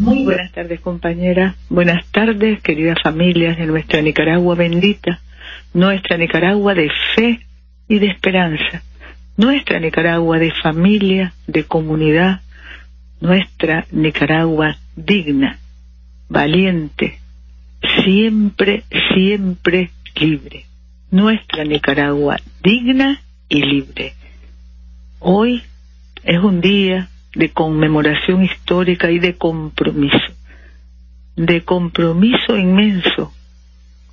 Muy buenas tardes, compañera. Buenas tardes, queridas familias de nuestra Nicaragua bendita, nuestra Nicaragua de fe y de esperanza, nuestra Nicaragua de familia, de comunidad, nuestra Nicaragua digna, valiente, siempre, siempre libre. Nuestra Nicaragua digna y libre. Hoy es un día de conmemoración histórica y de compromiso, de compromiso inmenso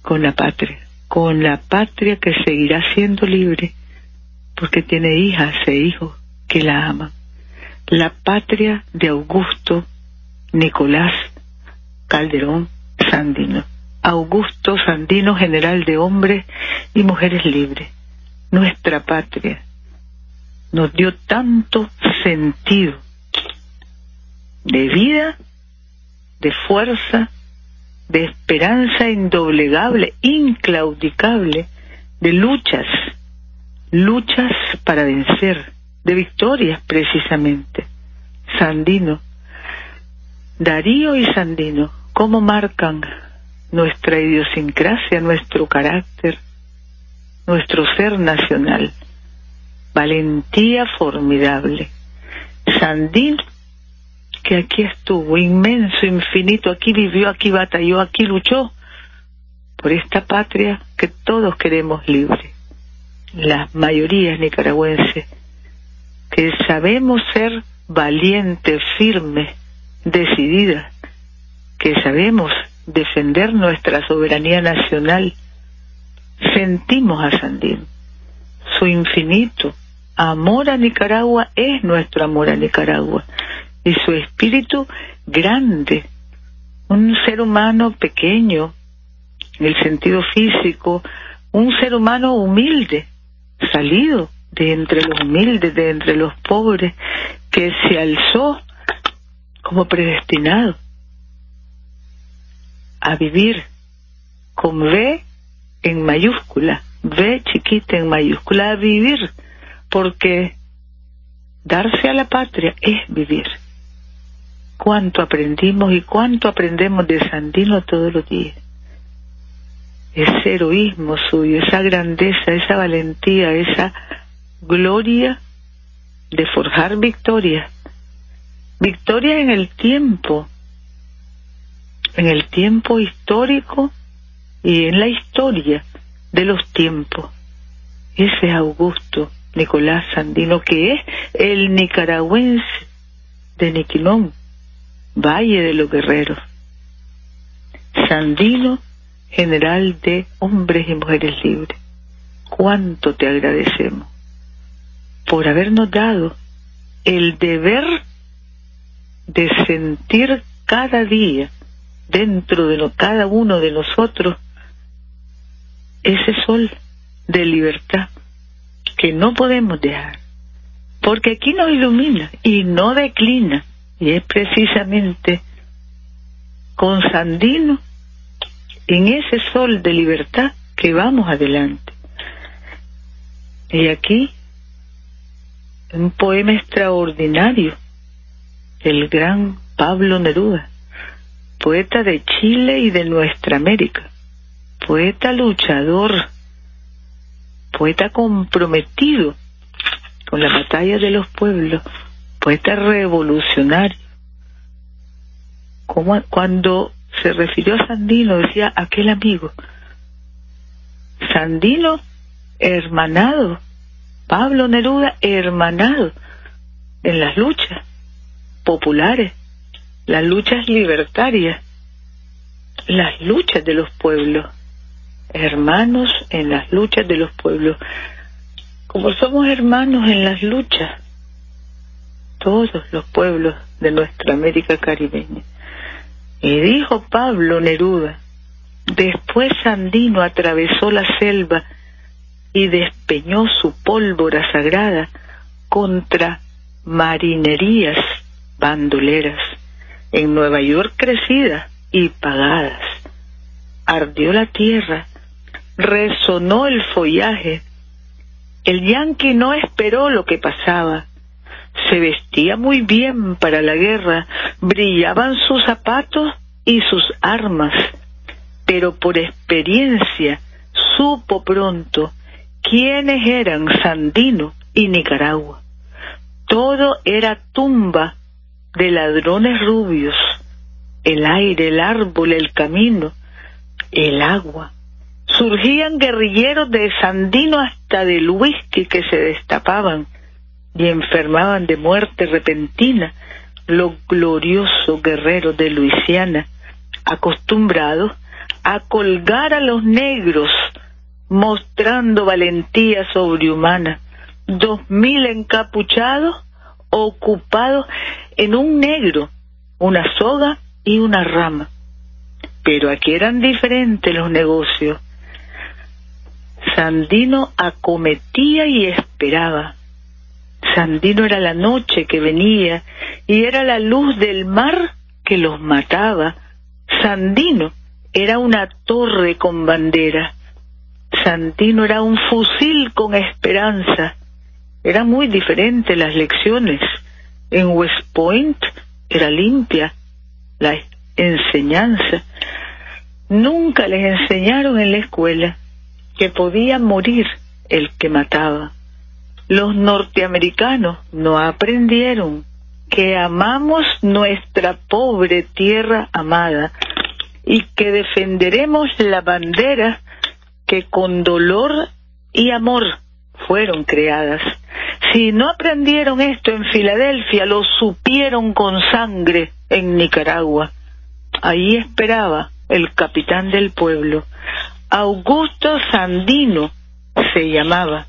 con la patria, con la patria que seguirá siendo libre porque tiene hijas e hijos que la aman. La patria de Augusto Nicolás Calderón Sandino. Augusto Sandino, general de hombres y mujeres libres. Nuestra patria nos dio tanto sentido de vida, de fuerza, de esperanza indoblegable, inclaudicable, de luchas, luchas para vencer, de victorias precisamente. Sandino, Darío y Sandino, ¿cómo marcan nuestra idiosincrasia, nuestro carácter, nuestro ser nacional? Valentía formidable. Sandino que aquí estuvo, inmenso, infinito, aquí vivió, aquí batalló, aquí luchó por esta patria que todos queremos libre. Las mayorías nicaragüenses, que sabemos ser valientes, firmes, decididas, que sabemos defender nuestra soberanía nacional, sentimos a Sandín. Su infinito amor a Nicaragua es nuestro amor a Nicaragua y su espíritu grande, un ser humano pequeño en el sentido físico, un ser humano humilde, salido de entre los humildes, de entre los pobres, que se alzó como predestinado a vivir con V en mayúscula, V chiquita en mayúscula, a vivir, porque darse a la patria es vivir cuánto aprendimos y cuánto aprendemos de Sandino todos los días. Ese heroísmo suyo, esa grandeza, esa valentía, esa gloria de forjar victoria. Victoria en el tiempo, en el tiempo histórico y en la historia de los tiempos. Ese es Augusto Nicolás Sandino, que es el nicaragüense de Niquilón, Valle de los Guerreros. Sandino, general de hombres y mujeres libres. Cuánto te agradecemos por habernos dado el deber de sentir cada día dentro de cada uno de nosotros ese sol de libertad que no podemos dejar, porque aquí nos ilumina y no declina y es precisamente con Sandino, en ese sol de libertad, que vamos adelante. Y aquí, un poema extraordinario del gran Pablo Neruda, poeta de Chile y de nuestra América, poeta luchador, poeta comprometido con la batalla de los pueblos, poeta revolucionario. Como cuando se refirió a Sandino, decía aquel amigo, Sandino hermanado, Pablo Neruda hermanado en las luchas populares, las luchas libertarias, las luchas de los pueblos, hermanos en las luchas de los pueblos. Como somos hermanos en las luchas, todos los pueblos de nuestra América caribeña. Y dijo Pablo Neruda, después Sandino atravesó la selva y despeñó su pólvora sagrada contra marinerías bandoleras, en Nueva York crecidas y pagadas. Ardió la tierra, resonó el follaje. El yanqui no esperó lo que pasaba. Se vestía muy bien para la guerra, brillaban sus zapatos y sus armas, pero por experiencia supo pronto quiénes eran Sandino y Nicaragua. Todo era tumba de ladrones rubios, el aire, el árbol, el camino, el agua. Surgían guerrilleros de Sandino hasta del whisky que se destapaban y enfermaban de muerte repentina los gloriosos guerreros de Luisiana, acostumbrados a colgar a los negros, mostrando valentía sobrehumana dos mil encapuchados ocupados en un negro, una soga y una rama. Pero aquí eran diferentes los negocios. Sandino acometía y esperaba. Sandino era la noche que venía y era la luz del mar que los mataba. Sandino era una torre con bandera. Sandino era un fusil con esperanza. Eran muy diferentes las lecciones. En West Point era limpia la enseñanza. Nunca les enseñaron en la escuela que podía morir el que mataba. Los norteamericanos no aprendieron que amamos nuestra pobre tierra amada y que defenderemos la bandera que con dolor y amor fueron creadas. Si no aprendieron esto en Filadelfia, lo supieron con sangre en Nicaragua. Ahí esperaba el capitán del pueblo. Augusto Sandino se llamaba.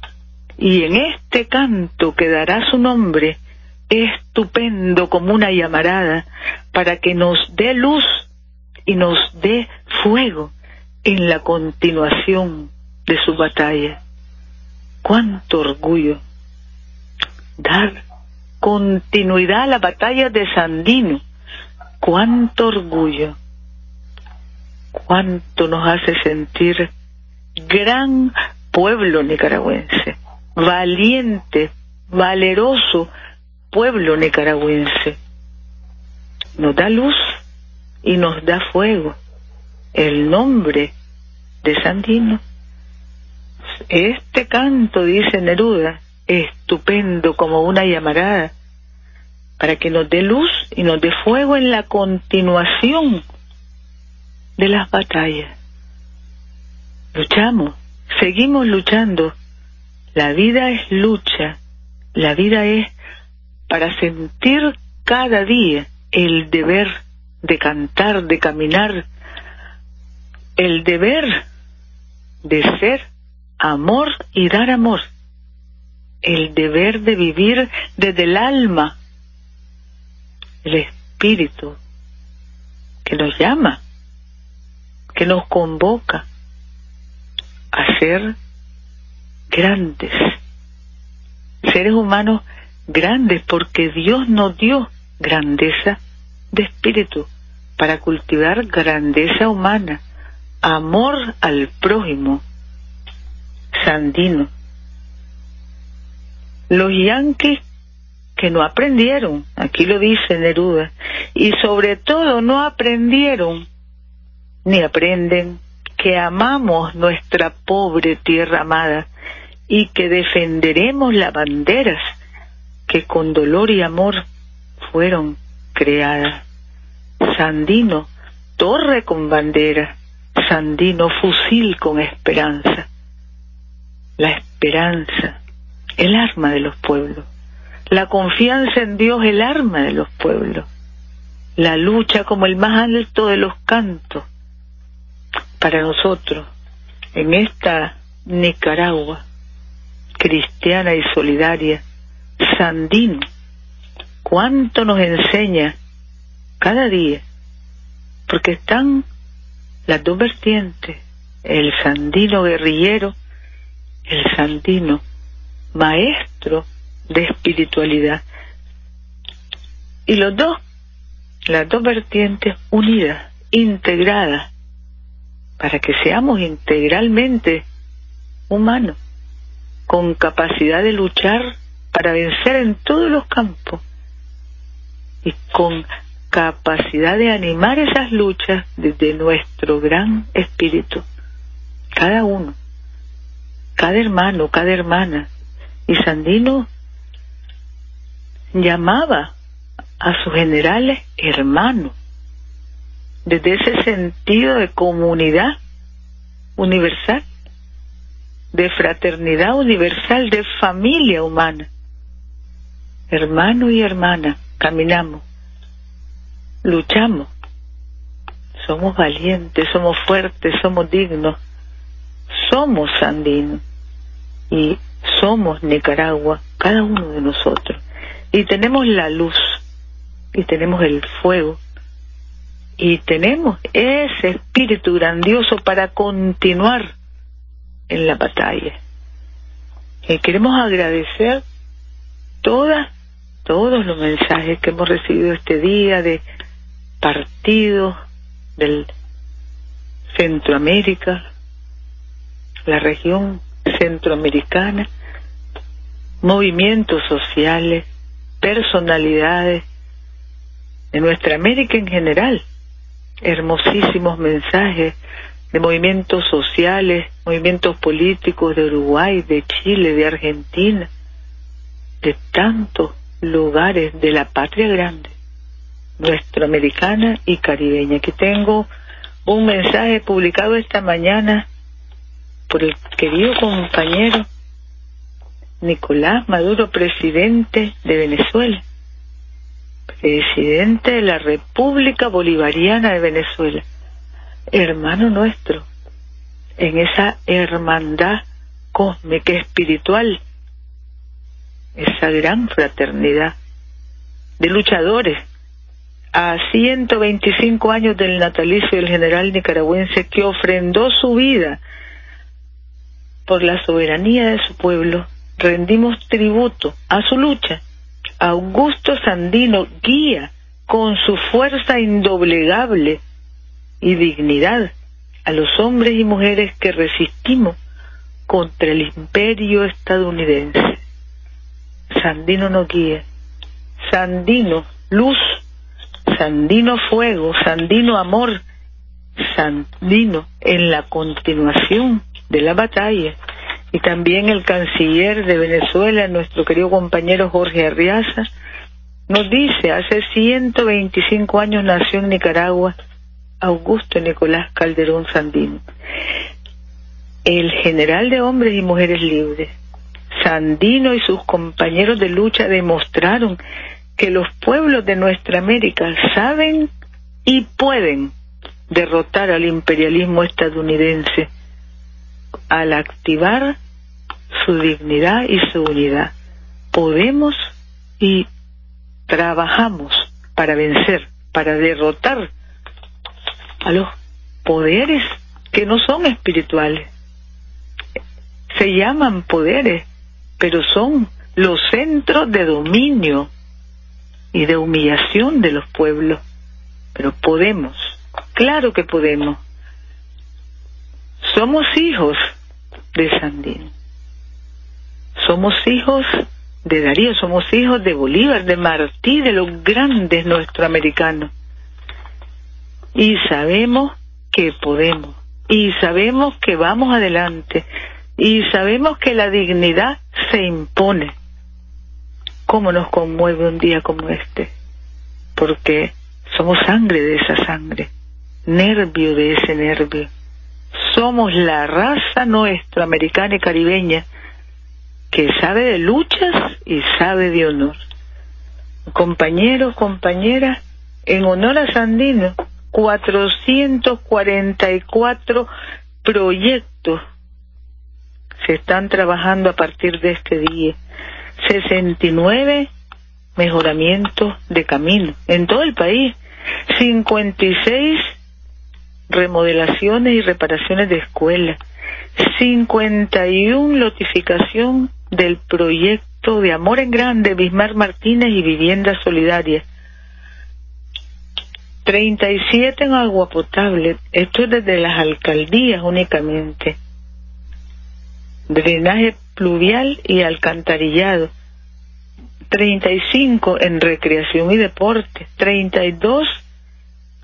Y en este canto que dará su nombre, estupendo como una llamarada, para que nos dé luz y nos dé fuego en la continuación de su batalla. Cuánto orgullo dar continuidad a la batalla de Sandino. Cuánto orgullo, cuánto nos hace sentir gran pueblo nicaragüense, valiente, valeroso pueblo nicaragüense. Nos da luz y nos da fuego. El nombre de Sandino. Este canto, dice Neruda, estupendo como una llamarada, para que nos dé luz y nos dé fuego en la continuación de las batallas. Luchamos, seguimos luchando. La vida es lucha, la vida es para sentir cada día el deber de cantar, de caminar, el deber de ser amor y dar amor. El deber de vivir desde el alma, el espíritu que nos llama, que nos convoca a ser grandes, seres humanos grandes, porque Dios nos dio grandeza de espíritu para cultivar grandeza humana, amor al prójimo, sandino. Los yanquis que no aprendieron, aquí lo dice Neruda, y sobre todo no aprendieron ni aprenden que amamos nuestra pobre tierra amada y que defenderemos las banderas que con dolor y amor fueron creadas. Sandino, torre con bandera, Sandino, fusil con esperanza. La esperanza el arma de los pueblos. La confianza en Dios, el arma de los pueblos. La lucha como el más alto de los cantos. Para nosotros, en esta Nicaragua cristiana y solidaria, Sandino, cuánto nos enseña cada día, porque están las dos vertientes, el sandino guerrillero, el sandino maestro de espiritualidad. Y los dos, las dos vertientes unidas, integradas, para que seamos integralmente humanos, con capacidad de luchar para vencer en todos los campos y con capacidad de animar esas luchas desde nuestro gran espíritu, cada uno, cada hermano, cada hermana. Y Sandino llamaba a sus generales hermanos, desde ese sentido de comunidad universal, de fraternidad universal, de familia humana. Hermano y hermana, caminamos luchamos, somos valientes, somos fuertes, somos dignos, somos andinos y somos Nicaragua, cada uno de nosotros. Y tenemos la luz, y tenemos el fuego, y tenemos ese espíritu grandioso para continuar en la batalla. Y queremos agradecer todas, todos los mensajes que hemos recibido este día de partidos del Centroamérica, la región centroamericana, movimientos sociales, personalidades de nuestra América en general, hermosísimos mensajes de movimientos sociales, movimientos políticos de Uruguay, de Chile, de Argentina, de tantos lugares de la patria grande nuestroamericana y caribeña. Aquí tengo un mensaje publicado esta mañana por el querido compañero Nicolás Maduro, presidente de Venezuela, presidente de la República Bolivariana de Venezuela, hermano nuestro, en esa hermandad cósmica espiritual, esa gran fraternidad de luchadores a 125 años del natalicio del general nicaragüense que ofrendó su vida por la soberanía de su pueblo, rendimos tributo a su lucha. Augusto Sandino guía con su fuerza indoblegable y dignidad a los hombres y mujeres que resistimos contra el imperio estadounidense. Sandino nos guía. Sandino, luz Sandino Fuego, Sandino Amor, Sandino en la continuación de la batalla. Y también el canciller de Venezuela, nuestro querido compañero Jorge Arriaza, nos dice, hace 125 años nació en Nicaragua Augusto Nicolás Calderón Sandino, el general de hombres y mujeres libres. Sandino y sus compañeros de lucha demostraron que los pueblos de nuestra América saben y pueden derrotar al imperialismo estadounidense al activar su dignidad y su unidad. Podemos y trabajamos para vencer, para derrotar a los poderes que no son espirituales. Se llaman poderes, pero son los centros de dominio y de humillación de los pueblos. Pero podemos, claro que podemos. Somos hijos de Sandín. Somos hijos de Darío, somos hijos de Bolívar, de Martí, de los grandes nuestroamericanos. Y sabemos que podemos. Y sabemos que vamos adelante. Y sabemos que la dignidad se impone cómo nos conmueve un día como este, porque somos sangre de esa sangre, nervio de ese nervio. Somos la raza nuestra, americana y caribeña, que sabe de luchas y sabe de honor. Compañeros, compañeras, en honor a Sandino, 444 proyectos se están trabajando a partir de este día 69 mejoramiento de camino en todo el país. 56 remodelaciones y reparaciones de escuelas. 51 notificación del proyecto de Amor en Grande, Bismar Martínez y Vivienda Solidaria. 37 en agua potable. Esto es desde las alcaldías únicamente. Drenaje pluvial y alcantarillado. 35 en recreación y deporte. 32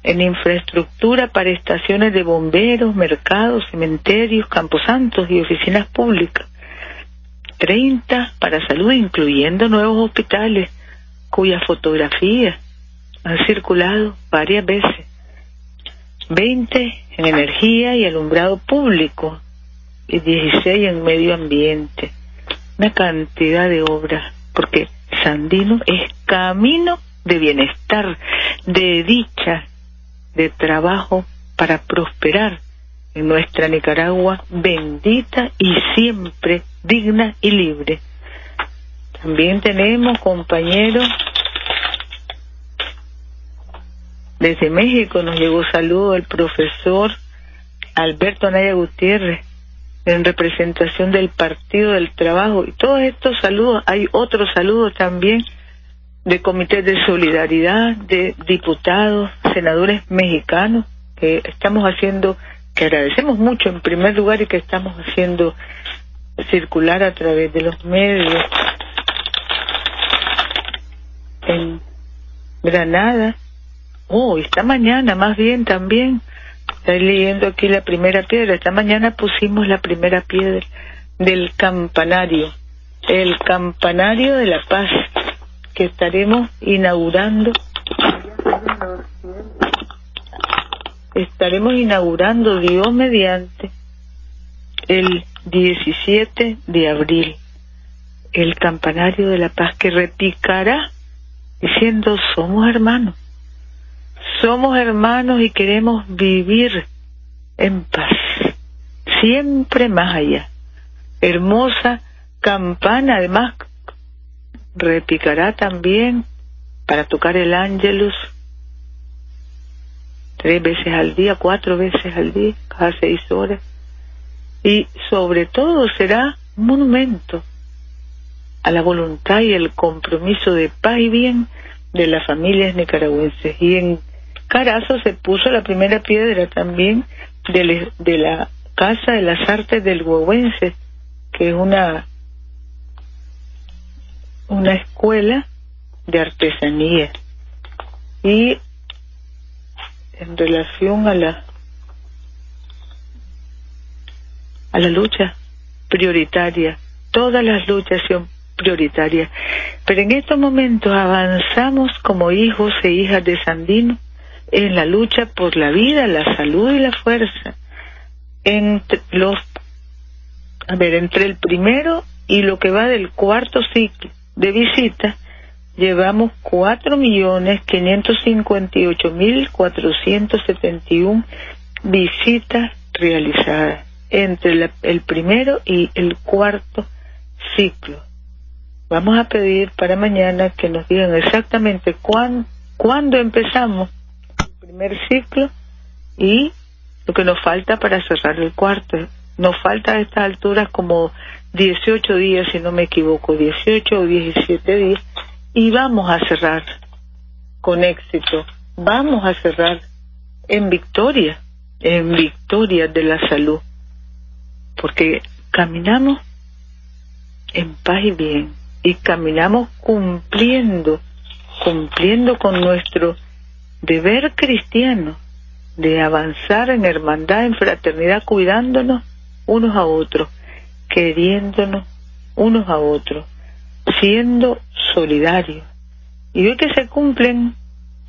en infraestructura para estaciones de bomberos, mercados, cementerios, camposantos y oficinas públicas. 30 para salud, incluyendo nuevos hospitales, cuyas fotografías han circulado varias veces. 20 en energía y alumbrado público y 16 en medio ambiente. Una cantidad de obras, porque Sandino es camino de bienestar, de dicha, de trabajo para prosperar en nuestra Nicaragua bendita y siempre digna y libre. También tenemos compañeros desde México, nos llegó saludo el profesor Alberto Anaya Gutiérrez en representación del Partido del Trabajo y todos estos saludos, hay otros saludos también de comités de solidaridad, de diputados, senadores mexicanos, que estamos haciendo, que agradecemos mucho en primer lugar y que estamos haciendo circular a través de los medios. En Granada, oh, esta mañana más bien también, estoy leyendo aquí la primera piedra, esta mañana pusimos la primera piedra del campanario, el campanario de la paz que estaremos inaugurando. Estaremos inaugurando Dios mediante el 17 de abril el campanario de la paz que repicará diciendo somos hermanos somos hermanos y queremos vivir en paz siempre más allá hermosa campana además repicará también para tocar el ángelus tres veces al día, cuatro veces al día, cada seis horas. Y sobre todo será un monumento a la voluntad y el compromiso de paz y bien de las familias nicaragüenses. Y en Carazo se puso la primera piedra también de, la Casa de las Artes del Huehuense, que es una una escuela de artesanía. Y en relación a la a la lucha prioritaria todas las luchas son prioritarias. Pero en estos momentos avanzamos como hijos e hijas de Sandino en la lucha por la vida la salud y la fuerza entre los a ver entre el primero y lo que va del cuarto ciclo de visitas, llevamos cuatro millones quinientos cincuenta y ocho mil cuatrocientos setenta y un visitas realizadas entre el primero y el cuarto ciclo. Vamos a pedir para mañana que nos digan exactamente cuán, cuándo empezamos primer ciclo y lo que nos falta para cerrar el cuarto. Nos falta a estas alturas como 18 días, si no me equivoco, 18 o 17 días, y vamos a cerrar con éxito, vamos a cerrar en victoria, en victoria de la salud, porque caminamos en paz y bien, y caminamos cumpliendo, cumpliendo con nuestro deber cristiano de avanzar en hermandad, en fraternidad, cuidándonos unos a otros queriéndonos unos a otros, siendo solidarios. Y hoy que se cumplen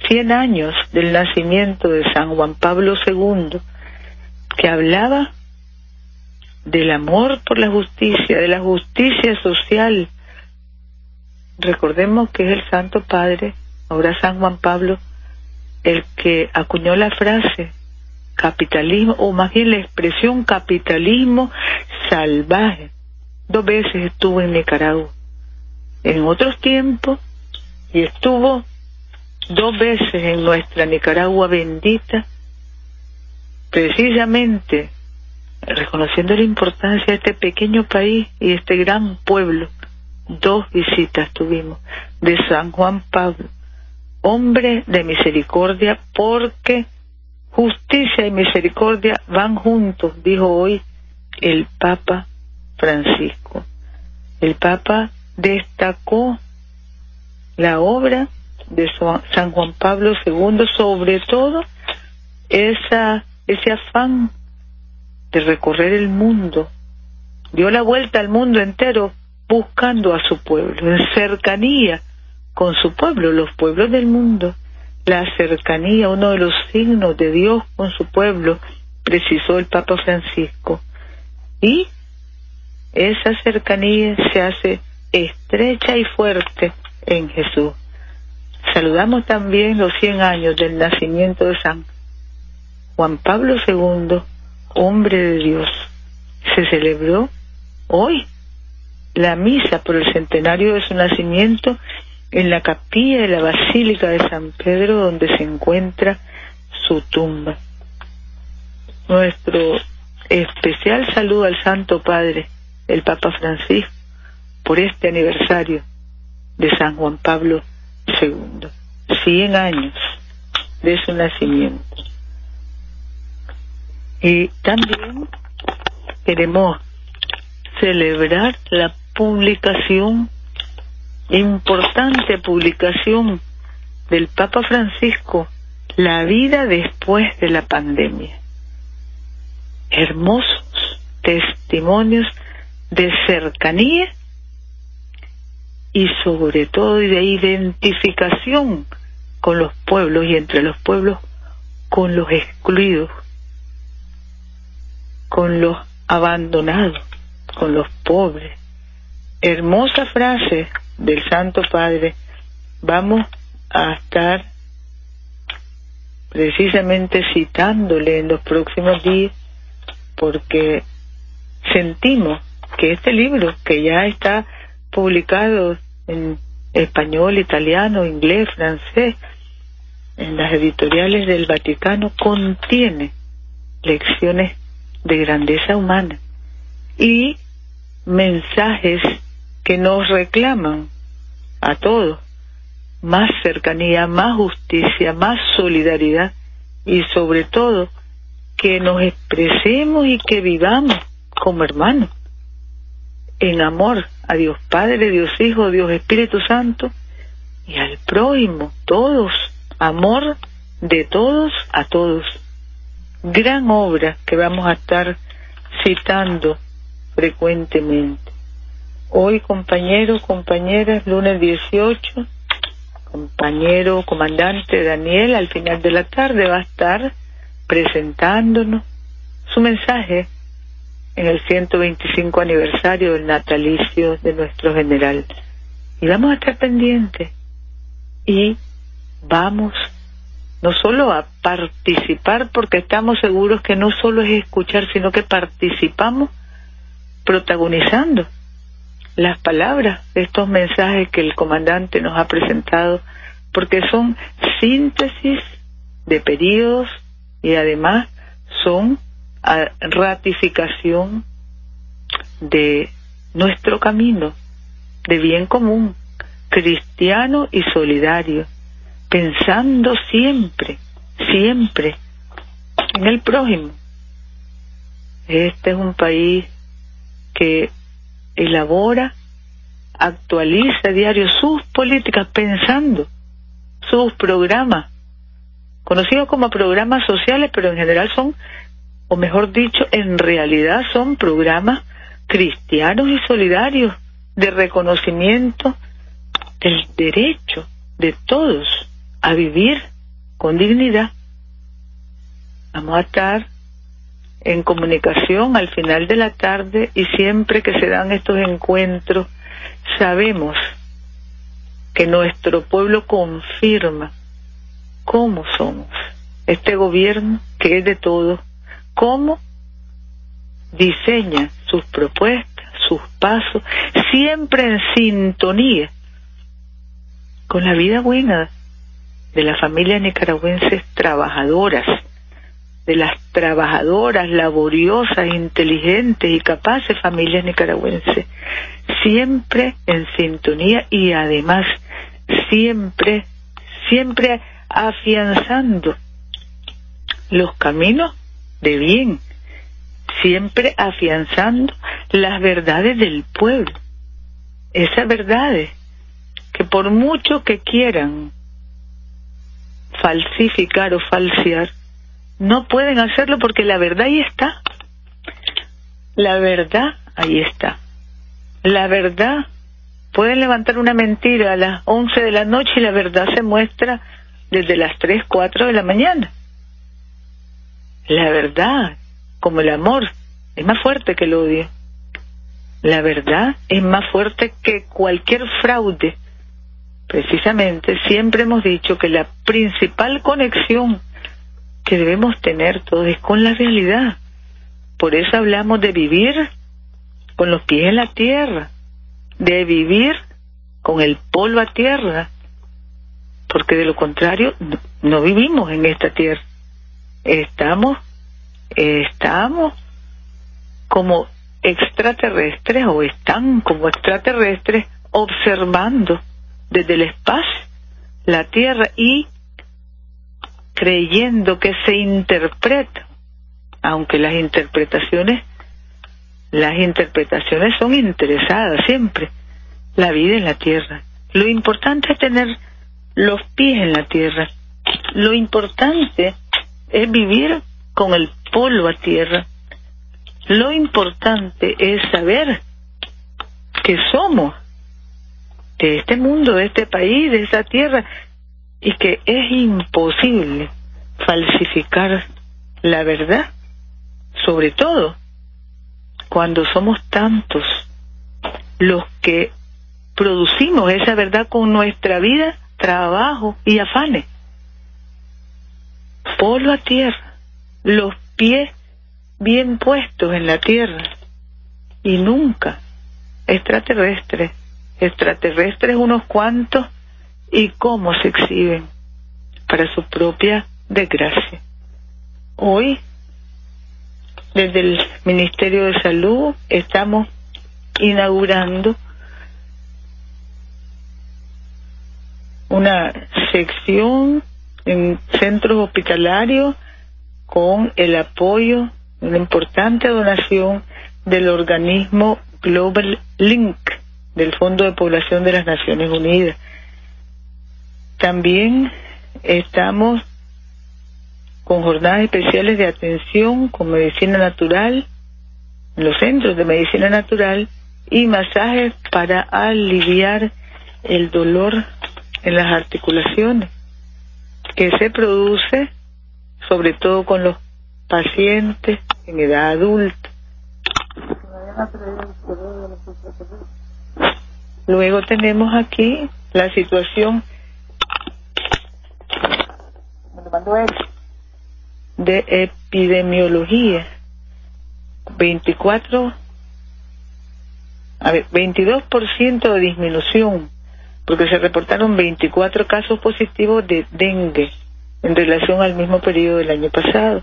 100 años del nacimiento de San Juan Pablo II, que hablaba del amor por la justicia, de la justicia social. Recordemos que es el Santo Padre, ahora San Juan Pablo, el que acuñó la frase capitalismo, o más bien la expresión capitalismo salvaje. Dos veces estuvo en Nicaragua. En otros tiempos, y estuvo dos veces en nuestra Nicaragua bendita, precisamente reconociendo la importancia de este pequeño país y este gran pueblo. Dos visitas tuvimos de San Juan Pablo, hombre de misericordia, porque justicia y misericordia van juntos, dijo hoy el Papa Francisco. El Papa destacó la obra de San Juan Pablo II, sobre todo esa, ese afán de recorrer el mundo, dio la vuelta al mundo entero buscando a su pueblo, en cercanía con su pueblo, los pueblos del mundo. La cercanía, uno de los signos de Dios con su pueblo, precisó el Papa Francisco. Y esa cercanía se hace estrecha y fuerte en Jesús. Saludamos también los 100 años del nacimiento de San Juan Pablo II, hombre de Dios. Se celebró hoy la misa por el centenario de su nacimiento en la capilla de la Basílica de San Pedro donde se encuentra su tumba. Nuestro especial saludo al Santo Padre, el Papa Francisco, por este aniversario de San Juan Pablo II. Cien años de su nacimiento. Y también queremos celebrar la publicación, importante publicación del Papa Francisco, La vida después de la pandemia. Hermosos testimonios de cercanía y sobre todo de identificación con los pueblos y entre los pueblos con los excluidos, con los abandonados, con los pobres. Hermosa frase del Santo Padre. Vamos a estar precisamente citándole en los próximos días porque sentimos que este libro, que ya está publicado en español, italiano, inglés, francés, en las editoriales del Vaticano, contiene lecciones de grandeza humana y mensajes que nos reclaman a todos más cercanía, más justicia, más solidaridad y sobre todo que nos expresemos y que vivamos como hermanos en amor a Dios Padre, Dios Hijo, Dios Espíritu Santo y al prójimo, todos, amor de todos a todos gran obra que vamos a estar citando frecuentemente. Hoy, compañeros, compañeras, lunes 18, compañero comandante Daniel, al final de la tarde va a estar presentándonos su mensaje en el 125 aniversario del natalicio de nuestro general. Y vamos a estar pendientes y vamos no solo a participar, porque estamos seguros que no solo es escuchar, sino que participamos protagonizando las palabras estos mensajes que el comandante nos ha presentado, porque son síntesis de periodos y además son ratificación de nuestro camino de bien común, cristiano y solidario, pensando siempre, siempre en el prójimo. Este es un país que elabora, actualiza a diario sus políticas pensando sus programas, conocidos como programas sociales, pero en general son, o mejor dicho, en realidad son programas cristianos y solidarios de reconocimiento del derecho de todos a vivir con dignidad. Vamos a estar en comunicación al final de la tarde y siempre que se dan estos encuentros sabemos que nuestro pueblo confirma cómo somos. Este gobierno que es de todos, cómo diseña sus propuestas, sus pasos, siempre en sintonía con la vida buena de las familias nicaragüenses trabajadoras, de las trabajadoras, laboriosas, inteligentes y capaces familias nicaragüenses, siempre en sintonía y además siempre, siempre afianzando los caminos de bien, siempre afianzando las verdades del pueblo, esas verdades que por mucho que quieran falsificar o falsear, no pueden hacerlo porque la verdad ahí está. La verdad ahí está. La verdad, pueden levantar una mentira a las 11 de la noche y la verdad se muestra desde las 3, 4 de la mañana. La verdad, como el amor, es más fuerte que el odio. La verdad es más fuerte que cualquier fraude. Precisamente, siempre hemos dicho que la principal conexión que debemos tener todos es con la realidad. Por eso hablamos de vivir con los pies en la tierra, de vivir con el polvo a tierra, porque de lo contrario no, no vivimos en esta tierra. Estamos, estamos como extraterrestres o están como extraterrestres observando desde el espacio la Tierra y creyendo que se interpreta, aunque las interpretaciones, las interpretaciones son interesadas siempre, la vida en la Tierra. Lo importante es tener los pies en la Tierra. Lo importante es vivir con el polvo a tierra. Lo importante es saber que somos de este mundo, de este país, de esa tierra, y que es imposible falsificar la verdad, sobre todo cuando somos tantos los que producimos esa verdad con nuestra vida, trabajo y afanes. Polo a tierra, los pies bien puestos en la tierra y nunca extraterrestres, extraterrestres unos cuantos y cómo se exhiben para su propia desgracia. Hoy, desde el Ministerio de Salud, estamos inaugurando una sección en centros hospitalarios con el apoyo, una importante donación del organismo Global Link del Fondo de Población de las Naciones Unidas. También estamos con jornadas especiales de atención con medicina natural, los centros de medicina natural y masajes para aliviar el dolor en las articulaciones que se produce sobre todo con los pacientes en edad adulta. Luego tenemos aquí la situación de epidemiología. 24, a ver, 22% de disminución, porque se reportaron 24 casos positivos de dengue en relación al mismo periodo del año pasado.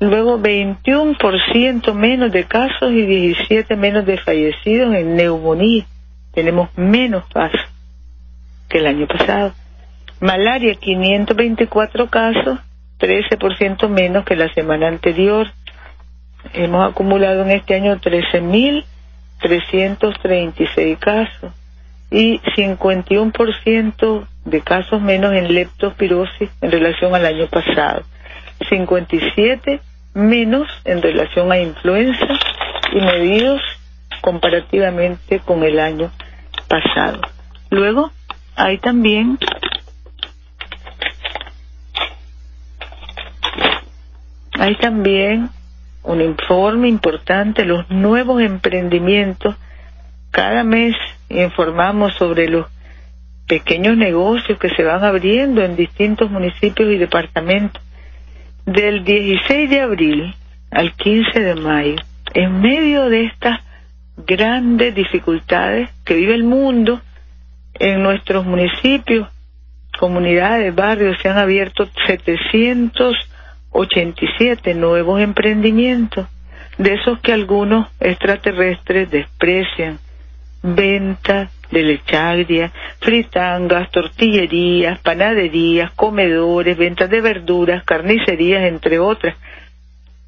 Luego 21% menos de casos y 17 menos de fallecidos en neumonía. Tenemos menos casos que el año pasado. Malaria 524 casos, 13% menos que la semana anterior. Hemos acumulado en este año 13.336 casos y 51% de casos menos en leptospirosis en relación al año pasado, 57 menos en relación a influenza y medidos comparativamente con el año pasado. Luego hay también hay también un informe importante, los nuevos emprendimientos. Cada mes informamos sobre los pequeños negocios que se van abriendo en distintos municipios y departamentos. Del 16 de abril al 15 de mayo, en medio de estas grandes dificultades que vive el mundo, En nuestros municipios, comunidades, barrios, se han abierto 787 nuevos emprendimientos, de esos que algunos extraterrestres desprecian. Venta de lechagria, fritangas, tortillerías, panaderías, comedores, ventas de verduras, carnicerías, entre otras.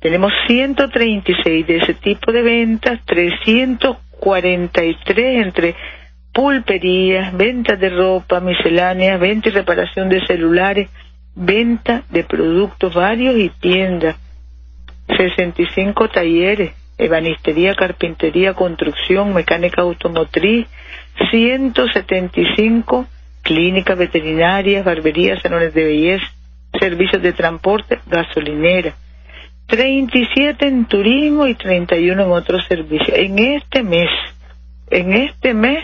Tenemos 136 de ese tipo de ventas, 343 entre pulperías, ventas de ropa, misceláneas, venta y reparación de celulares, venta de productos varios y tiendas, 65 talleres, ebanistería, carpintería, construcción, mecánica automotriz, 175 clínicas veterinarias, barberías, salones de belleza, servicios de transporte, gasolinera, 37 en turismo y 31 en otros servicios. En este mes, en este mes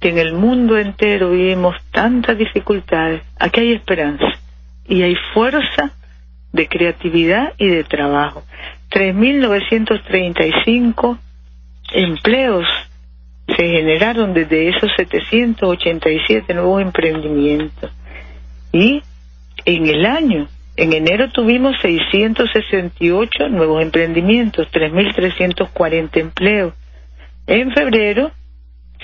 que en el mundo entero vivimos tantas dificultades, aquí hay esperanza y hay fuerza de creatividad y de trabajo. 3.935 empleos se generaron desde esos 787 nuevos emprendimientos. Y en el año, en enero tuvimos 668 nuevos emprendimientos, 3.340 empleos. En febrero,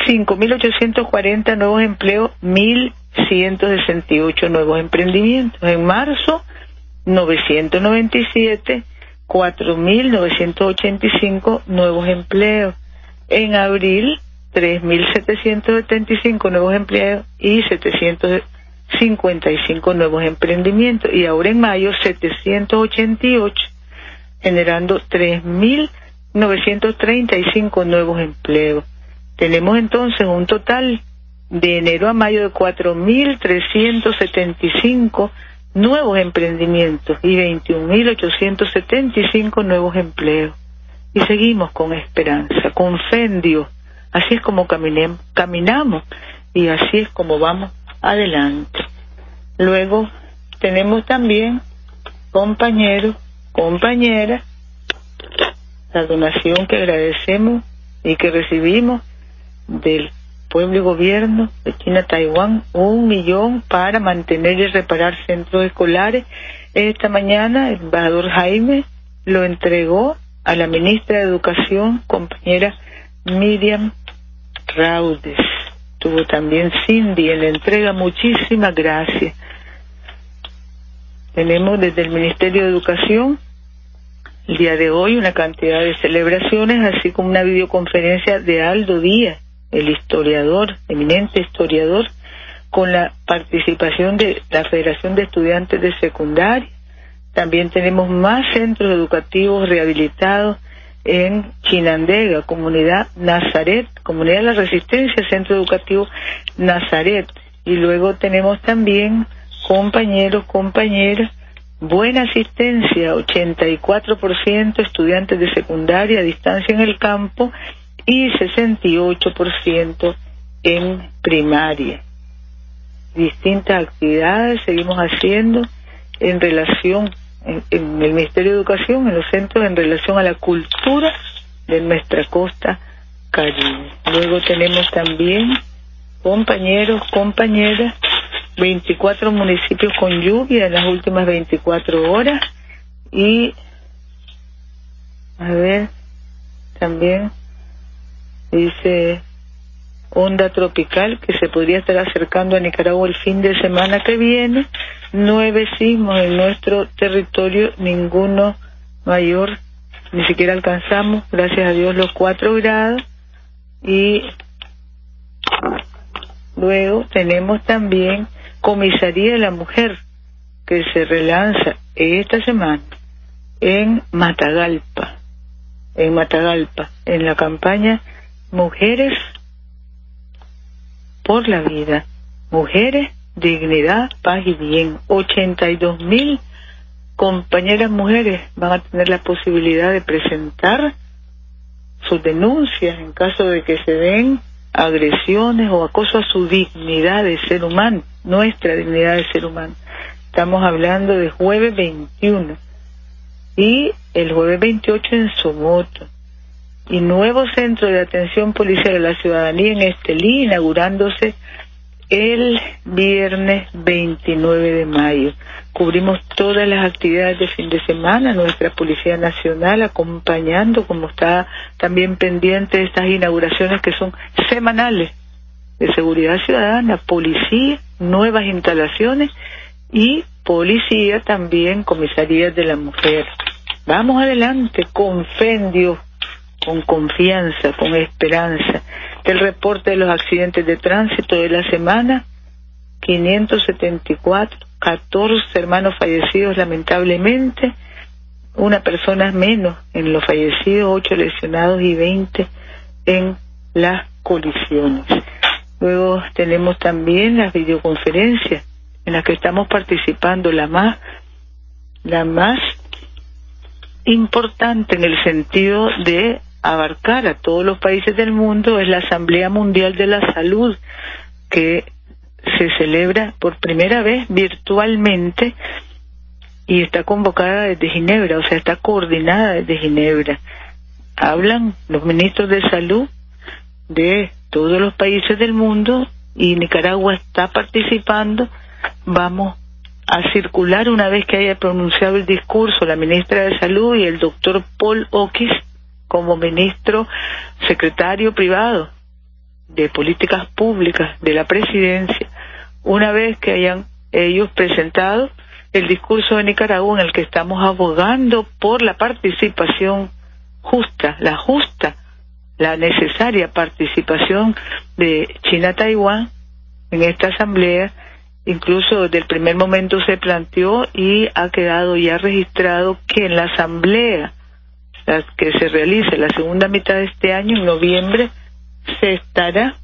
5.840 nuevos empleos, 1.168 nuevos emprendimientos. En marzo, 997, 4.985 nuevos empleos. En abril, 3.775 nuevos empleos y 755 nuevos emprendimientos. Y ahora en mayo, 788, generando 3.935 nuevos empleos. Tenemos entonces un total de enero a mayo de 4.375 nuevos emprendimientos y 21.875 nuevos empleos. Y seguimos con esperanza, con fe en Dios. Así es como caminamos y así es como vamos adelante. Luego tenemos también compañeros, compañeras, la donación que agradecemos y que recibimos del pueblo y gobierno de China Taiwán un millón para mantener y reparar centros escolares. Esta mañana el embajador Jaime lo entregó a la ministra de Educación, compañera Miriam Raudes. Tuvo también Cindy en la entrega. Muchísimas gracias. Tenemos desde el Ministerio de Educación el día de hoy una cantidad de celebraciones, así como una videoconferencia de Aldo Díaz, el historiador, eminente historiador, con la participación de la Federación de Estudiantes de Secundaria. También tenemos más centros educativos rehabilitados en Chinandega, comunidad Nazaret, comunidad de la Resistencia, centro educativo Nazaret. Y luego tenemos también compañeros, compañeras, buena asistencia, 84% estudiantes de secundaria a distancia en el campo y 68% en primaria. Distintas actividades seguimos haciendo en relación, en, el Ministerio de Educación, en los centros, en relación a la cultura de nuestra costa caribe. Luego tenemos también compañeros, compañeras, 24 municipios con lluvia en las últimas 24 horas y, a ver, también dice onda tropical que se podría estar acercando a Nicaragua el fin de semana que viene, nueve sismos en nuestro territorio, ninguno mayor, ni siquiera alcanzamos, gracias a Dios, los cuatro grados. Y luego tenemos también Comisaría de la Mujer que se relanza esta semana en Matagalpa, en Matagalpa, en la campaña Mujeres por la vida, mujeres, dignidad, paz y bien. 82 mil compañeras mujeres van a tener la posibilidad de presentar sus denuncias en caso de que se den agresiones o acoso a su dignidad de ser humano, nuestra dignidad de ser humano. Estamos hablando de jueves 21 y el jueves 28 en Somoto y nuevo centro de atención policial a la ciudadanía en Estelí, inaugurándose el viernes 29 de mayo. Cubrimos todas las actividades de fin de semana, nuestra Policía Nacional acompañando, como está también pendiente estas inauguraciones que son semanales de seguridad ciudadana, policía, nuevas instalaciones y policía también, comisarías de la mujer. Vamos adelante, con fe en Dios, con confianza, con esperanza. El reporte de los accidentes de tránsito de la semana, 574, 14 hermanos fallecidos lamentablemente, una persona menos en los fallecidos, 8 lesionados y 20 en las colisiones. Luego tenemos también las videoconferencias en las que estamos participando, la más, la más importante en el sentido de abarcar a todos los países del mundo es la Asamblea Mundial de la Salud, que se celebra por primera vez virtualmente y está convocada desde Ginebra, o sea, está coordinada desde Ginebra. Hablan los ministros de salud de todos los países del mundo y Nicaragua está participando. Vamos a circular una vez que haya pronunciado el discurso la ministra de Salud y el doctor Paul Oquis como ministro secretario privado de políticas públicas de la presidencia, una vez que hayan ellos presentado el discurso de Nicaragua en el que estamos abogando por la participación justa, la justa, la necesaria participación de China-Taiwán en esta asamblea, incluso desde el primer momento se planteó y ha quedado ya registrado que en la asamblea que se realice la segunda mitad de este año, en noviembre, se estará,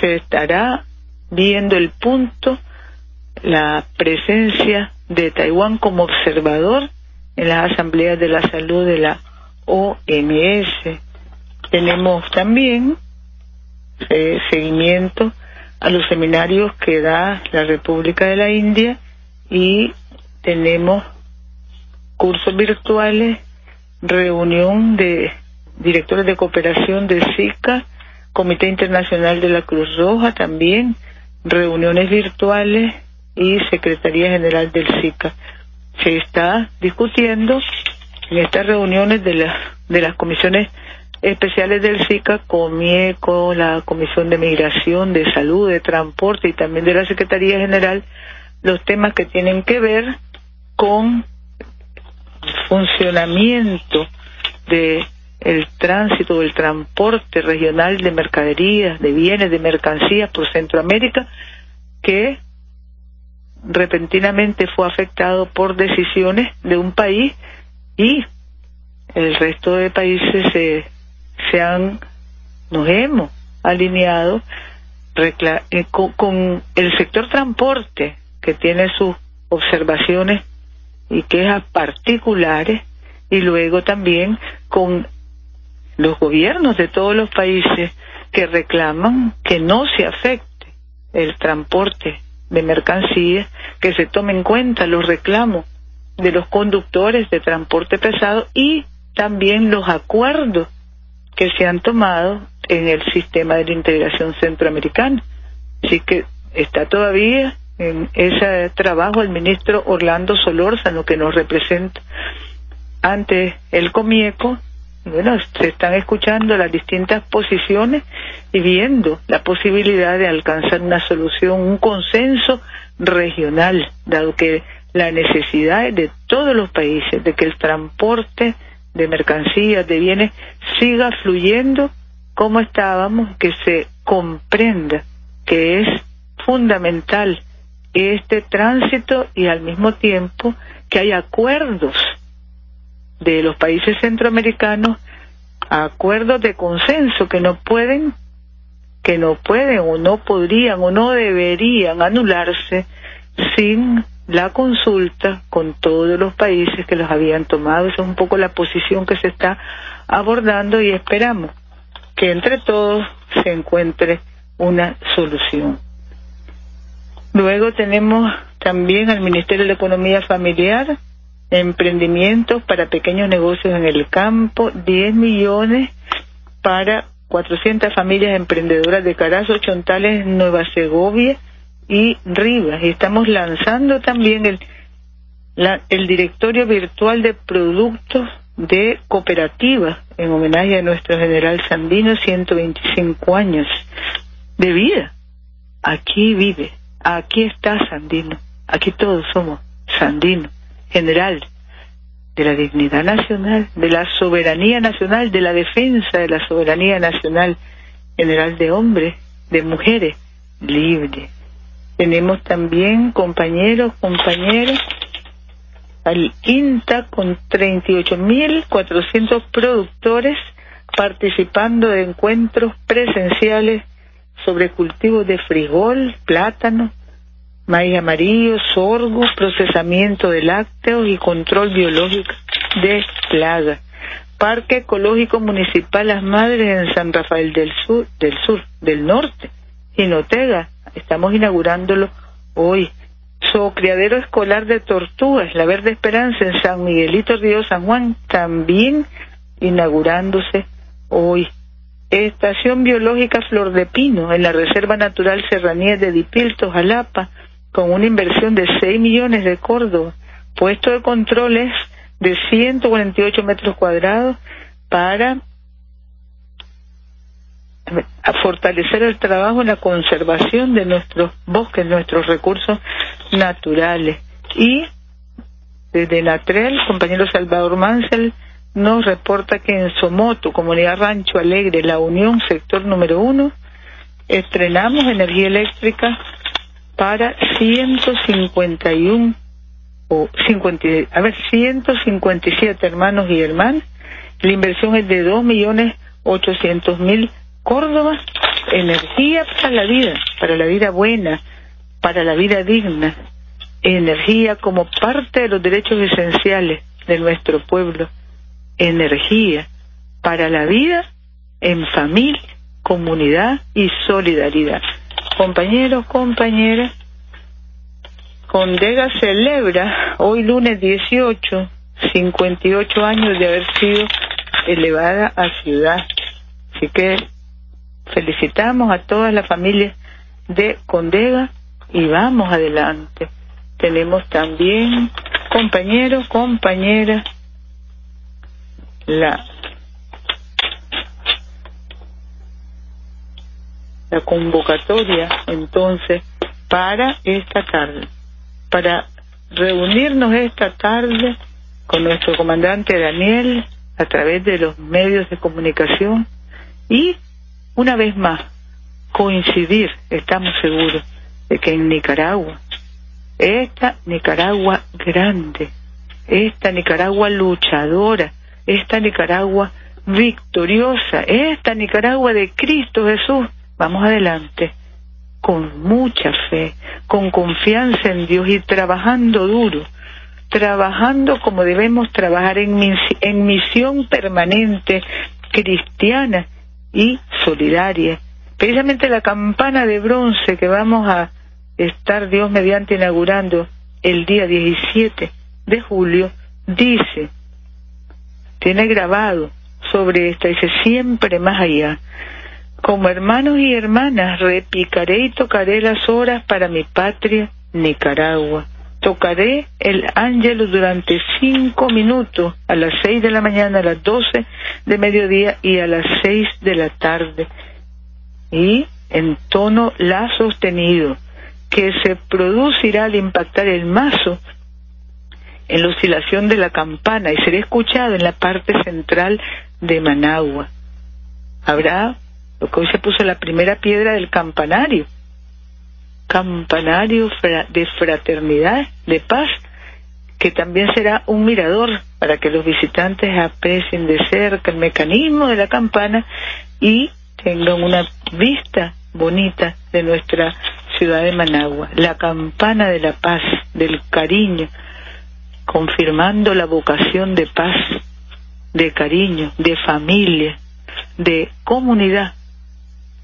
se estará viendo el punto, la presencia de Taiwán como observador en las asambleas de la salud de la OMS. Tenemos también eh, seguimiento a los seminarios que da la República de la India y tenemos cursos virtuales reunión de directores de cooperación de SICA, Comité Internacional de la Cruz Roja también, reuniones virtuales y Secretaría General del SICA. Se está discutiendo en estas reuniones de, las de las comisiones especiales del SICA, COMIECO, la Comisión de Migración, de Salud, de Transporte y también de la Secretaría General, los temas que tienen que ver con funcionamiento de el tránsito, el transporte regional de mercaderías, de bienes, de mercancías por Centroamérica, que repentinamente fue afectado por decisiones de un país y el resto de países se, se han, nos hemos alineado eh, con el sector transporte que tiene sus observaciones y quejas particulares y luego también con los gobiernos de todos los países que reclaman que no se afecte el transporte de mercancías, que se tome en cuenta los reclamos de los conductores de transporte pesado y también los acuerdos que se han tomado en el sistema de la integración centroamericana. Así que está todavía en ese trabajo el ministro Orlando Solórzano que nos representa ante el Comieco. Bueno, se están escuchando las distintas posiciones y viendo la posibilidad de alcanzar una solución, un consenso regional, dado que la necesidad de todos los países de que el transporte de mercancías, de bienes, siga fluyendo como estábamos, que se comprenda que es fundamental este tránsito y al mismo tiempo que hay acuerdos de los países centroamericanos, acuerdos de consenso que no pueden, que no pueden o no podrían o no deberían anularse sin la consulta con todos los países que los habían tomado. Esa es un poco la posición que se está abordando y esperamos que entre todos se encuentre una solución. Luego tenemos también al Ministerio de Economía Familiar emprendimientos para pequeños negocios en el campo, 10 millones para 400 familias emprendedoras de Carazo, Chontales, Nueva Segovia y Rivas. Y estamos lanzando también el, el directorio virtual de productos de cooperativas en homenaje a nuestro general Sandino, 125 años de vida. Aquí vive, aquí está Sandino, aquí todos somos Sandino, general de la dignidad nacional, de la soberanía nacional, de la defensa de la soberanía nacional, general de hombres, de mujeres, libre. Tenemos también compañeros, compañeras, al INTA con 38.400 productores participando de encuentros presenciales sobre cultivos de frijol, plátano, maíz amarillo, sorgo, procesamiento de lácteos y control biológico de plagas. Parque Ecológico Municipal Las Madres en San Rafael del Sur, del Sur, del Norte, Jinotega. Estamos inaugurándolo hoy. criadero Escolar de Tortugas, La Verde Esperanza en San Miguelito Río San Juan, también inaugurándose hoy. Estación Biológica Flor de Pino en la Reserva Natural Serranía de Dipilto, Jalapa, con una inversión de 6 millones de Córdoba. Puesto de controles de 148 metros cuadrados para fortalecer el trabajo en la conservación de nuestros bosques, nuestros recursos naturales. Y desde Natrel, el compañero Salvador Mansell nos reporta que en Somoto, comunidad Rancho Alegre, la Unión, sector número uno, estrenamos energía eléctrica para 151 o 50, a ver, 157 hermanos y hermanas. La inversión es de 2 millones 800 mil Córdoba. Energía para la vida, para la vida buena, para la vida digna. Energía como parte de los derechos esenciales de nuestro pueblo. Energía para la vida en familia, comunidad y solidaridad compañeros, compañeras, Condega celebra hoy lunes 18, 58 años de haber sido elevada a ciudad. Así que felicitamos a todas las familias de Condega y vamos adelante. Tenemos también compañeros, compañeras, la la convocatoria entonces para esta tarde, para reunirnos esta tarde con nuestro comandante Daniel a través de los medios de comunicación y una vez más coincidir, estamos seguros, de que en Nicaragua, esta Nicaragua grande, esta Nicaragua luchadora, esta Nicaragua victoriosa, esta Nicaragua de Cristo Jesús, vamos adelante con mucha fe, con confianza en Dios y trabajando duro, trabajando como debemos trabajar en, en misión permanente, cristiana y solidaria. Precisamente la campana de bronce que vamos a estar Dios mediante inaugurando el día 17 de julio dice, tiene grabado sobre esta, dice siempre más allá, como hermanos y hermanas, repicaré y tocaré las horas para mi patria, Nicaragua. Tocaré el ángel durante cinco minutos, a las seis de la mañana, a las doce de mediodía y a las seis de la tarde. Y en tono la sostenido, que se producirá al impactar el mazo en la oscilación de la campana y será escuchado en la parte central de Managua. Habrá lo que hoy se puso la primera piedra del campanario, campanario de fraternidad, de paz, que también será un mirador para que los visitantes aprecien de cerca el mecanismo de la campana y tengan una vista bonita de nuestra ciudad de Managua, la campana de la paz, del cariño, confirmando la vocación de paz, de cariño, de familia, de comunidad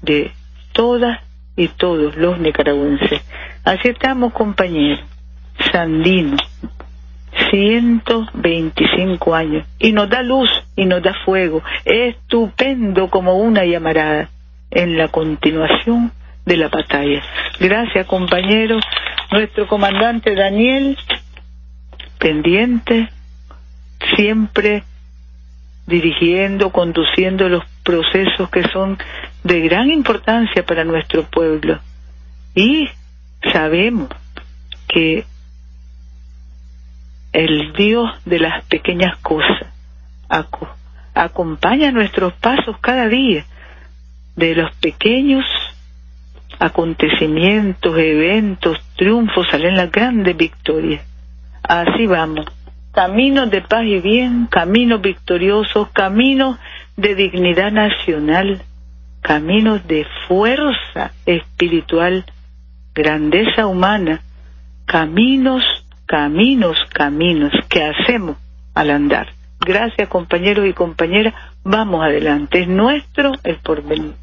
de todas y todos los nicaragüenses. Así estamos, compañeros. Sandino, 125 años y nos da luz y nos da fuego, estupendo como una llamarada en la continuación de la batalla. Gracias compañeros, nuestro comandante Daniel, pendiente, siempre dirigiendo, conduciendo los procesos que son de gran importancia para nuestro pueblo. Y sabemos que el Dios de las pequeñas cosas acompaña nuestros pasos cada día, de los pequeños acontecimientos, eventos, triunfos, salen las grandes victorias. Así vamos, caminos de paz y bien, caminos victoriosos, caminos de dignidad nacional, caminos de fuerza espiritual, grandeza humana, caminos, caminos, caminos que hacemos al andar. Gracias compañeros y compañeras, vamos adelante, es nuestro el porvenir.